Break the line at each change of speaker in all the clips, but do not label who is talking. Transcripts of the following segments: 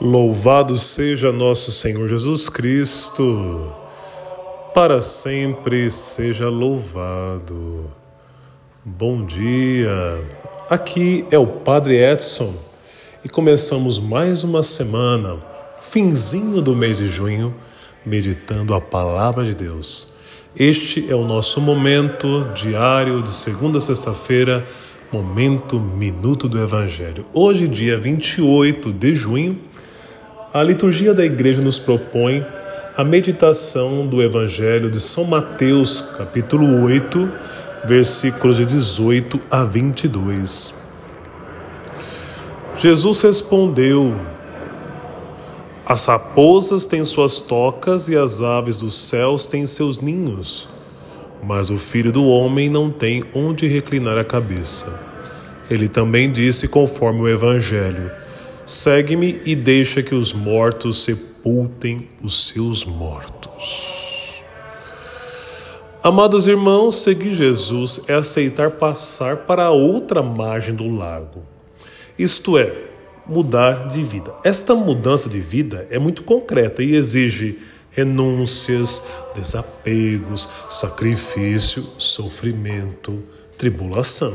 Louvado seja nosso Senhor Jesus Cristo, para sempre seja louvado. Bom dia, aqui é o Padre Edson e começamos mais uma semana, finzinho do mês de junho, meditando a Palavra de Deus. Este é o nosso momento diário de segunda a sexta-feira, momento Minuto do Evangelho. Hoje, dia 28 de junho a liturgia da igreja nos propõe a meditação do Evangelho de São Mateus, capítulo 8, versículos de 18 a 22. Jesus respondeu: As raposas têm suas tocas e as aves dos céus têm seus ninhos, mas o filho do homem não tem onde reclinar a cabeça. Ele também disse conforme o Evangelho. Segue-me e deixa que os mortos sepultem os seus mortos. Amados irmãos, seguir Jesus é aceitar passar para a outra margem do lago. Isto é, mudar de vida. Esta mudança de vida é muito concreta e exige renúncias, desapegos, sacrifício, sofrimento, tribulação.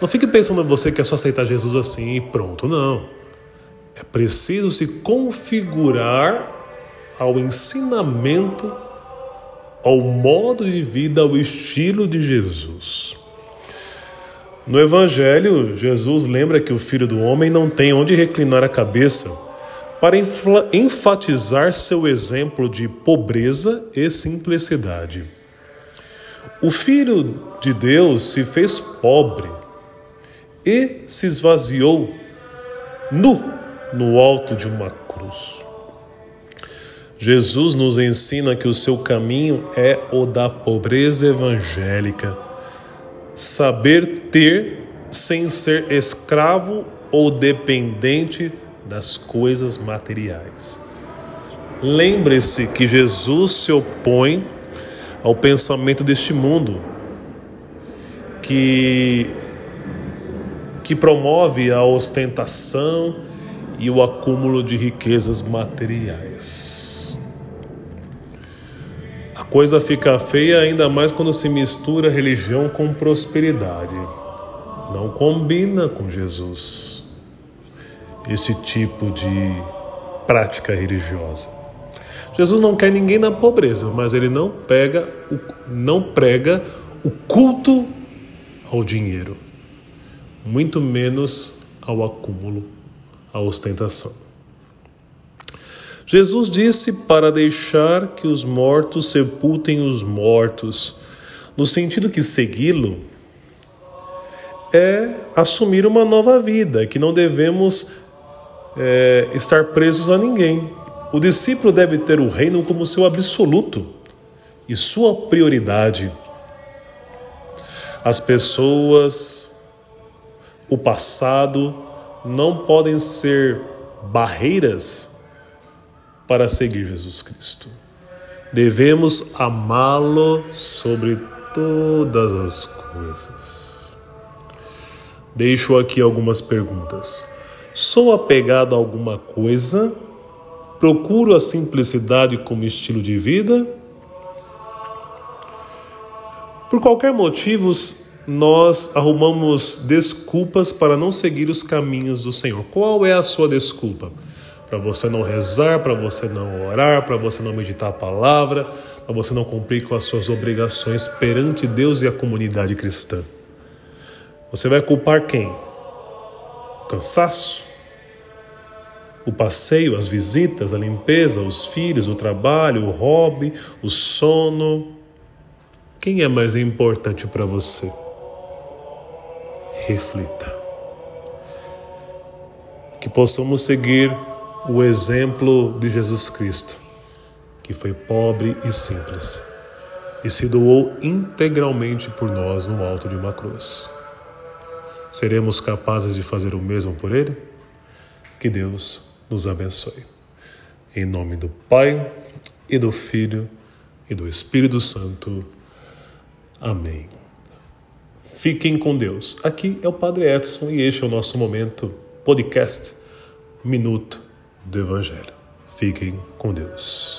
Não fique pensando você que é só aceitar Jesus assim e pronto, não. É preciso se configurar ao ensinamento, ao modo de vida, ao estilo de Jesus. No Evangelho, Jesus lembra que o Filho do Homem não tem onde reclinar a cabeça para enfatizar seu exemplo de pobreza e simplicidade. O Filho de Deus se fez pobre e se esvaziou nu no alto de uma cruz. Jesus nos ensina que o seu caminho é o da pobreza evangélica. Saber ter sem ser escravo ou dependente das coisas materiais. Lembre-se que Jesus se opõe ao pensamento deste mundo, que, que promove a ostentação e o acúmulo de riquezas materiais. A coisa fica feia ainda mais quando se mistura religião com prosperidade. Não combina com Jesus esse tipo de prática religiosa. Jesus não quer ninguém na pobreza, mas ele não pega, não prega o culto ao dinheiro, muito menos ao acúmulo a ostentação. Jesus disse para deixar que os mortos sepultem os mortos, no sentido que segui-lo é assumir uma nova vida, que não devemos é, estar presos a ninguém. O discípulo deve ter o reino como seu absoluto e sua prioridade. As pessoas, o passado, não podem ser barreiras para seguir Jesus Cristo. Devemos amá-lo sobre todas as coisas. Deixo aqui algumas perguntas. Sou apegado a alguma coisa? Procuro a simplicidade como estilo de vida? Por qualquer motivo, nós arrumamos desculpas para não seguir os caminhos do Senhor. Qual é a sua desculpa? Para você não rezar, para você não orar, para você não meditar a palavra, para você não cumprir com as suas obrigações perante Deus e a comunidade cristã. Você vai culpar quem? O cansaço? O passeio, as visitas, a limpeza, os filhos, o trabalho, o hobby, o sono? Quem é mais importante para você? Reflita. Que possamos seguir o exemplo de Jesus Cristo, que foi pobre e simples e se doou integralmente por nós no alto de uma cruz. Seremos capazes de fazer o mesmo por Ele? Que Deus nos abençoe. Em nome do Pai, e do Filho, e do Espírito Santo. Amém. Fiquem com Deus. Aqui é o Padre Edson e este é o nosso momento podcast Minuto do Evangelho. Fiquem com Deus.